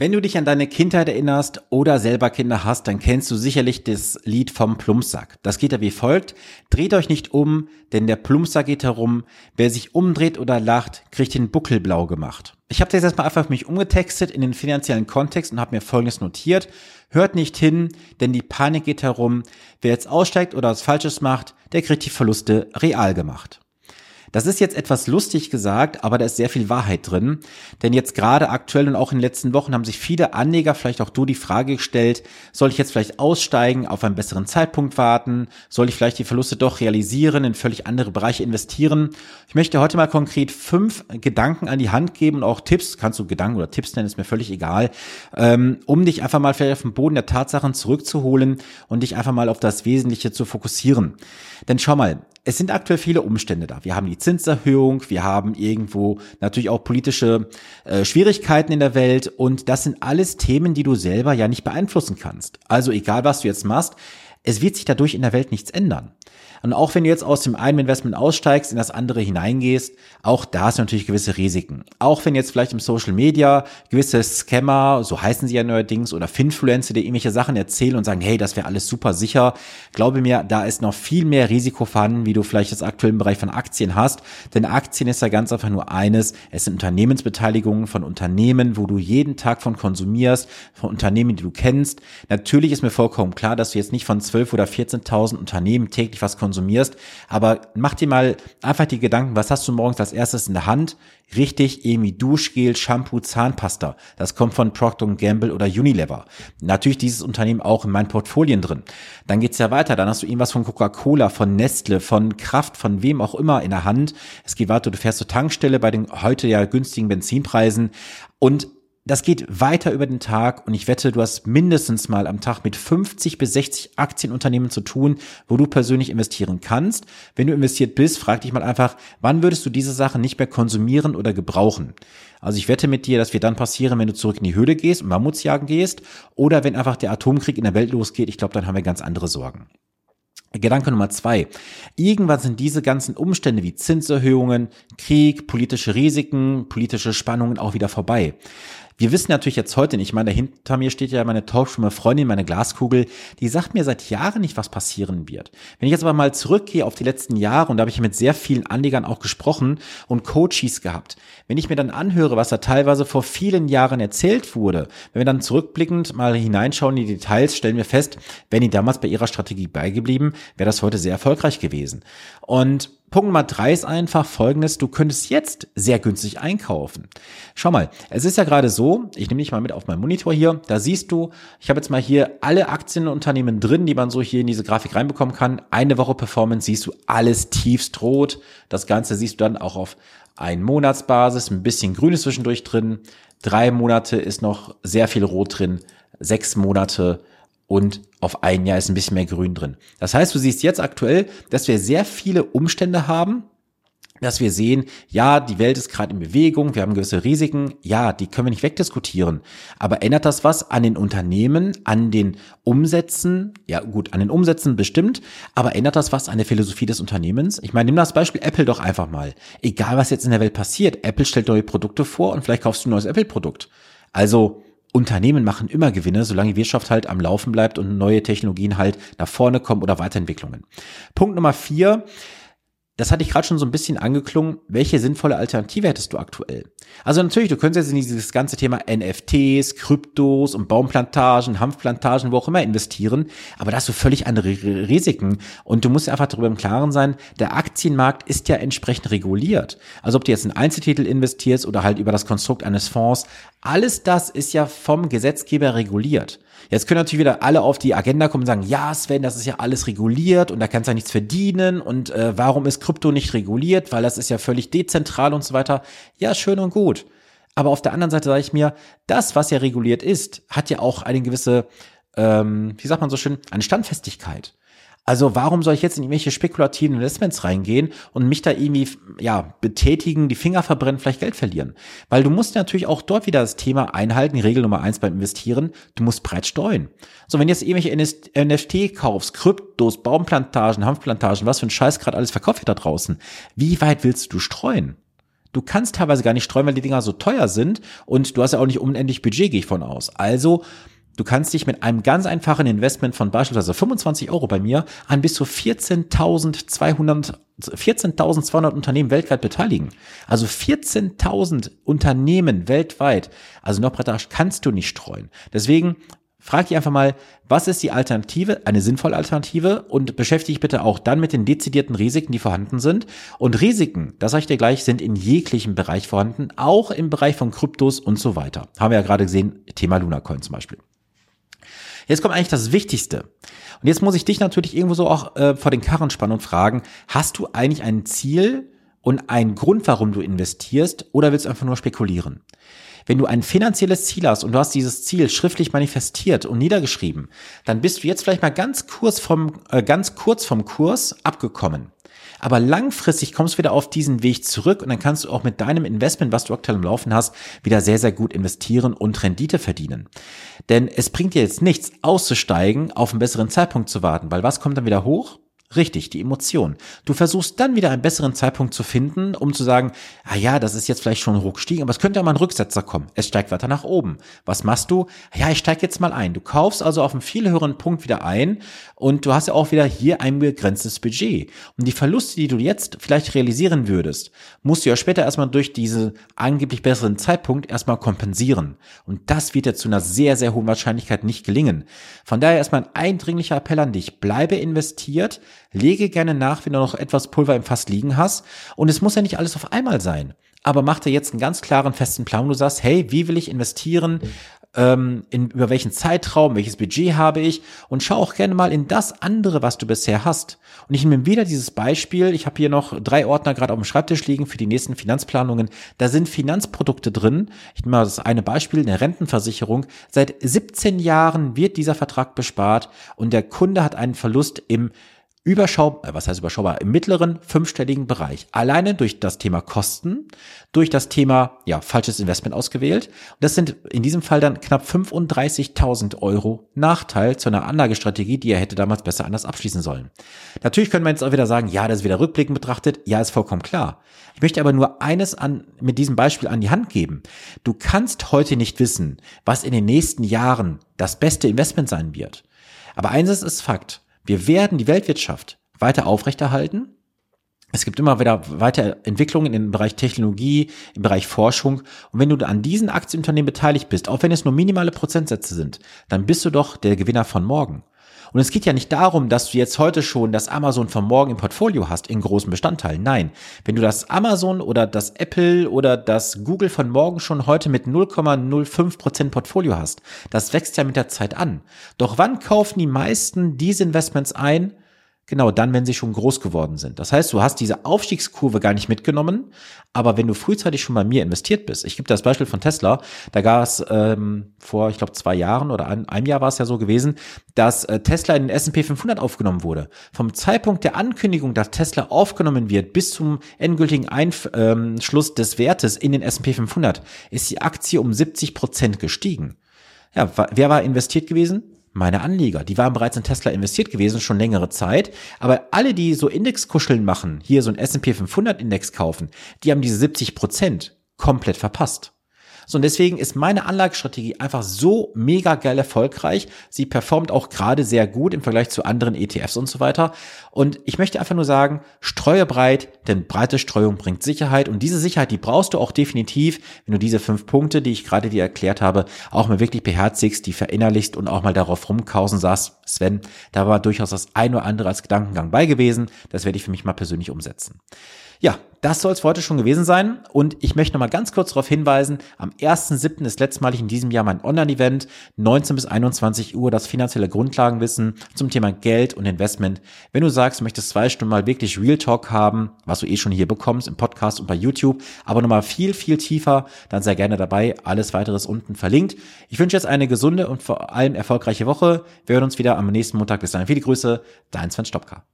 Wenn du dich an deine Kindheit erinnerst oder selber Kinder hast, dann kennst du sicherlich das Lied vom Plumpsack. Das geht ja wie folgt. Dreht euch nicht um, denn der Plumpsack geht herum. Wer sich umdreht oder lacht, kriegt den Buckel blau gemacht. Ich habe das jetzt mal einfach für mich umgetextet in den finanziellen Kontext und habe mir Folgendes notiert. Hört nicht hin, denn die Panik geht herum. Wer jetzt aussteigt oder was Falsches macht, der kriegt die Verluste real gemacht. Das ist jetzt etwas lustig gesagt, aber da ist sehr viel Wahrheit drin. Denn jetzt gerade aktuell und auch in den letzten Wochen haben sich viele Anleger, vielleicht auch du, die Frage gestellt, soll ich jetzt vielleicht aussteigen, auf einen besseren Zeitpunkt warten? Soll ich vielleicht die Verluste doch realisieren, in völlig andere Bereiche investieren? Ich möchte heute mal konkret fünf Gedanken an die Hand geben und auch Tipps, kannst du Gedanken oder Tipps nennen, ist mir völlig egal, ähm, um dich einfach mal vielleicht auf den Boden der Tatsachen zurückzuholen und dich einfach mal auf das Wesentliche zu fokussieren. Denn schau mal, es sind aktuell viele Umstände da. Wir haben die Zinserhöhung, wir haben irgendwo natürlich auch politische äh, Schwierigkeiten in der Welt und das sind alles Themen, die du selber ja nicht beeinflussen kannst. Also egal, was du jetzt machst, es wird sich dadurch in der Welt nichts ändern. Und auch wenn du jetzt aus dem einen Investment aussteigst, in das andere hineingehst, auch da sind natürlich gewisse Risiken. Auch wenn jetzt vielleicht im Social Media gewisse Scammer, so heißen sie ja neuerdings, oder Finfluencer, die irgendwelche Sachen erzählen und sagen, hey, das wäre alles super sicher. Glaube mir, da ist noch viel mehr Risiko vorhanden, wie du vielleicht das aktuell im Bereich von Aktien hast. Denn Aktien ist ja ganz einfach nur eines. Es sind Unternehmensbeteiligungen von Unternehmen, wo du jeden Tag von konsumierst, von Unternehmen, die du kennst. Natürlich ist mir vollkommen klar, dass du jetzt nicht von 12 oder 14.000 Unternehmen täglich was konsumierst konsumierst. Aber mach dir mal einfach die Gedanken, was hast du morgens als erstes in der Hand? Richtig, irgendwie Duschgel, Shampoo, Zahnpasta. Das kommt von Procter Gamble oder Unilever. Natürlich dieses Unternehmen auch in meinen Portfolien drin. Dann geht's ja weiter. Dann hast du irgendwas von Coca-Cola, von Nestle, von Kraft, von wem auch immer in der Hand. Es geht weiter, du fährst zur Tankstelle bei den heute ja günstigen Benzinpreisen und das geht weiter über den Tag und ich wette, du hast mindestens mal am Tag mit 50 bis 60 Aktienunternehmen zu tun, wo du persönlich investieren kannst. Wenn du investiert bist, frag dich mal einfach, wann würdest du diese Sachen nicht mehr konsumieren oder gebrauchen? Also ich wette mit dir, dass wir dann passieren, wenn du zurück in die Höhle gehst und Mammutsjagen gehst oder wenn einfach der Atomkrieg in der Welt losgeht. Ich glaube, dann haben wir ganz andere Sorgen. Gedanke Nummer zwei. Irgendwann sind diese ganzen Umstände wie Zinserhöhungen, Krieg, politische Risiken, politische Spannungen auch wieder vorbei. Wir wissen natürlich jetzt heute nicht, ich meine, hinter mir steht ja meine taubstumme Freundin, meine Glaskugel, die sagt mir seit Jahren nicht, was passieren wird. Wenn ich jetzt aber mal zurückgehe auf die letzten Jahre, und da habe ich mit sehr vielen Anlegern auch gesprochen und Coaches gehabt, wenn ich mir dann anhöre, was da teilweise vor vielen Jahren erzählt wurde, wenn wir dann zurückblickend mal hineinschauen in die Details, stellen wir fest, wenn die damals bei ihrer Strategie beigeblieben, wäre das heute sehr erfolgreich gewesen. Und Punkt Nummer drei ist einfach folgendes, du könntest jetzt sehr günstig einkaufen. Schau mal, es ist ja gerade so, ich nehme dich mal mit auf meinen Monitor hier, da siehst du, ich habe jetzt mal hier alle Aktienunternehmen drin, die man so hier in diese Grafik reinbekommen kann. Eine Woche Performance siehst du alles tiefst rot. Das Ganze siehst du dann auch auf ein Monatsbasis, ein bisschen grünes zwischendurch drin. Drei Monate ist noch sehr viel rot drin. Sechs Monate und auf ein Jahr ist ein bisschen mehr Grün drin. Das heißt, du siehst jetzt aktuell, dass wir sehr viele Umstände haben, dass wir sehen, ja, die Welt ist gerade in Bewegung, wir haben gewisse Risiken, ja, die können wir nicht wegdiskutieren. Aber ändert das was an den Unternehmen, an den Umsätzen? Ja, gut, an den Umsätzen bestimmt, aber ändert das was an der Philosophie des Unternehmens? Ich meine, nimm das Beispiel Apple doch einfach mal. Egal, was jetzt in der Welt passiert, Apple stellt neue Produkte vor und vielleicht kaufst du ein neues Apple-Produkt. Also, Unternehmen machen immer Gewinne, solange die Wirtschaft halt am Laufen bleibt und neue Technologien halt nach vorne kommen oder Weiterentwicklungen. Punkt Nummer vier. Das hatte ich gerade schon so ein bisschen angeklungen. Welche sinnvolle Alternative hättest du aktuell? Also natürlich, du könntest jetzt in dieses ganze Thema NFTs, Kryptos und Baumplantagen, Hanfplantagen, wo auch immer investieren. Aber da hast du völlig andere Risiken. Und du musst einfach darüber im Klaren sein, der Aktienmarkt ist ja entsprechend reguliert. Also ob du jetzt in Einzeltitel investierst oder halt über das Konstrukt eines Fonds, alles das ist ja vom Gesetzgeber reguliert. Jetzt können natürlich wieder alle auf die Agenda kommen und sagen, ja, Sven, das ist ja alles reguliert und da kannst du ja nichts verdienen und äh, warum ist Krypto nicht reguliert, weil das ist ja völlig dezentral und so weiter. Ja, schön und gut. Aber auf der anderen Seite sage ich mir, das, was ja reguliert ist, hat ja auch eine gewisse, ähm, wie sagt man so schön, eine Standfestigkeit. Also warum soll ich jetzt in irgendwelche spekulativen Investments reingehen und mich da irgendwie, ja, betätigen, die Finger verbrennen, vielleicht Geld verlieren? Weil du musst natürlich auch dort wieder das Thema einhalten, Regel Nummer eins beim Investieren, du musst breit streuen. So, wenn jetzt irgendwelche NFT kaufst, Kryptos, Baumplantagen, Hanfplantagen, was für ein Scheiß gerade alles verkauft wird da draußen, wie weit willst du streuen? Du kannst teilweise gar nicht streuen, weil die Dinger so teuer sind und du hast ja auch nicht unendlich Budget, gehe ich von aus. Also Du kannst dich mit einem ganz einfachen Investment von beispielsweise 25 Euro bei mir an bis zu 14.200 14.200 Unternehmen weltweit beteiligen. Also 14.000 Unternehmen weltweit. Also noch breiter kannst du nicht streuen. Deswegen frag dich einfach mal, was ist die Alternative, eine sinnvolle Alternative und beschäftige dich bitte auch dann mit den dezidierten Risiken, die vorhanden sind. Und Risiken, das sage ich dir gleich, sind in jeglichem Bereich vorhanden, auch im Bereich von Kryptos und so weiter. Haben wir ja gerade gesehen, Thema Lunacoin zum Beispiel. Jetzt kommt eigentlich das Wichtigste. Und jetzt muss ich dich natürlich irgendwo so auch äh, vor den Karren spannen und fragen, hast du eigentlich ein Ziel und einen Grund, warum du investierst oder willst du einfach nur spekulieren? Wenn du ein finanzielles Ziel hast und du hast dieses Ziel schriftlich manifestiert und niedergeschrieben, dann bist du jetzt vielleicht mal ganz kurz vom, äh, ganz kurz vom Kurs abgekommen. Aber langfristig kommst du wieder auf diesen Weg zurück und dann kannst du auch mit deinem Investment, was du aktuell im Laufen hast, wieder sehr, sehr gut investieren und Rendite verdienen. Denn es bringt dir jetzt nichts, auszusteigen, auf einen besseren Zeitpunkt zu warten, weil was kommt dann wieder hoch? Richtig, die Emotion. Du versuchst dann wieder einen besseren Zeitpunkt zu finden, um zu sagen, ah ja, das ist jetzt vielleicht schon hochgestiegen, aber es könnte ja mal ein Rücksetzer kommen. Es steigt weiter nach oben. Was machst du? Ja, ich steige jetzt mal ein. Du kaufst also auf einem viel höheren Punkt wieder ein und du hast ja auch wieder hier ein begrenztes Budget. Und die Verluste, die du jetzt vielleicht realisieren würdest, musst du ja später erstmal durch diesen angeblich besseren Zeitpunkt erstmal kompensieren. Und das wird dir zu einer sehr, sehr hohen Wahrscheinlichkeit nicht gelingen. Von daher erstmal ein eindringlicher Appell an dich. Bleibe investiert, Lege gerne nach, wenn du noch etwas Pulver im Fass liegen hast. Und es muss ja nicht alles auf einmal sein. Aber mach dir jetzt einen ganz klaren, festen Plan. Du sagst, hey, wie will ich investieren? Ähm, in, über welchen Zeitraum, welches Budget habe ich? Und schau auch gerne mal in das andere, was du bisher hast. Und ich nehme wieder dieses Beispiel. Ich habe hier noch drei Ordner gerade auf dem Schreibtisch liegen für die nächsten Finanzplanungen. Da sind Finanzprodukte drin. Ich nehme mal das eine Beispiel, eine Rentenversicherung. Seit 17 Jahren wird dieser Vertrag bespart und der Kunde hat einen Verlust im überschaubar, äh, was heißt überschaubar, im mittleren fünfstelligen Bereich. Alleine durch das Thema Kosten, durch das Thema, ja, falsches Investment ausgewählt. Und das sind in diesem Fall dann knapp 35.000 Euro Nachteil zu einer Anlagestrategie, die er hätte damals besser anders abschließen sollen. Natürlich können wir jetzt auch wieder sagen, ja, das ist wieder rückblickend betrachtet. Ja, ist vollkommen klar. Ich möchte aber nur eines an, mit diesem Beispiel an die Hand geben. Du kannst heute nicht wissen, was in den nächsten Jahren das beste Investment sein wird. Aber eines ist Fakt. Wir werden die Weltwirtschaft weiter aufrechterhalten. Es gibt immer wieder weitere Entwicklungen im Bereich Technologie, im Bereich Forschung. Und wenn du an diesen Aktienunternehmen beteiligt bist, auch wenn es nur minimale Prozentsätze sind, dann bist du doch der Gewinner von morgen. Und es geht ja nicht darum, dass du jetzt heute schon das Amazon von morgen im Portfolio hast in großen Bestandteilen. Nein, wenn du das Amazon oder das Apple oder das Google von morgen schon heute mit 0,05% Portfolio hast, das wächst ja mit der Zeit an. Doch wann kaufen die meisten diese Investments ein? Genau, dann, wenn sie schon groß geworden sind. Das heißt, du hast diese Aufstiegskurve gar nicht mitgenommen, aber wenn du frühzeitig schon bei mir investiert bist, ich gebe das Beispiel von Tesla, da gab es ähm, vor, ich glaube, zwei Jahren oder ein, einem Jahr war es ja so gewesen, dass äh, Tesla in den S&P 500 aufgenommen wurde. Vom Zeitpunkt der Ankündigung, dass Tesla aufgenommen wird, bis zum endgültigen Einschluss ähm, des Wertes in den S&P 500, ist die Aktie um 70 Prozent gestiegen. Ja, wer war investiert gewesen? Meine Anleger. Die waren bereits in Tesla investiert gewesen, schon längere Zeit. Aber alle, die so Indexkuscheln machen, hier so ein S&P 500 Index kaufen, die haben diese 70 Prozent komplett verpasst. So, und deswegen ist meine Anlagestrategie einfach so mega geil erfolgreich. Sie performt auch gerade sehr gut im Vergleich zu anderen ETFs und so weiter. Und ich möchte einfach nur sagen, streue breit, denn breite Streuung bringt Sicherheit. Und diese Sicherheit, die brauchst du auch definitiv, wenn du diese fünf Punkte, die ich gerade dir erklärt habe, auch mal wirklich beherzigst, die verinnerlichst und auch mal darauf rumkausen sagst, Sven, da war durchaus das ein oder andere als Gedankengang bei gewesen. Das werde ich für mich mal persönlich umsetzen. Ja, das soll es heute schon gewesen sein. Und ich möchte noch mal ganz kurz darauf hinweisen, am 1.7. ist letztmalig in diesem Jahr mein Online-Event, 19 bis 21 Uhr, das finanzielle Grundlagenwissen zum Thema Geld und Investment. Wenn du sagst, du möchtest zwei Stunden mal wirklich Real Talk haben, was du eh schon hier bekommst im Podcast und bei YouTube, aber nochmal viel, viel tiefer, dann sei gerne dabei. Alles weiteres unten verlinkt. Ich wünsche jetzt eine gesunde und vor allem erfolgreiche Woche. Wir hören uns wieder am nächsten Montag. Bis dahin viele Grüße, dein Sven Stopka.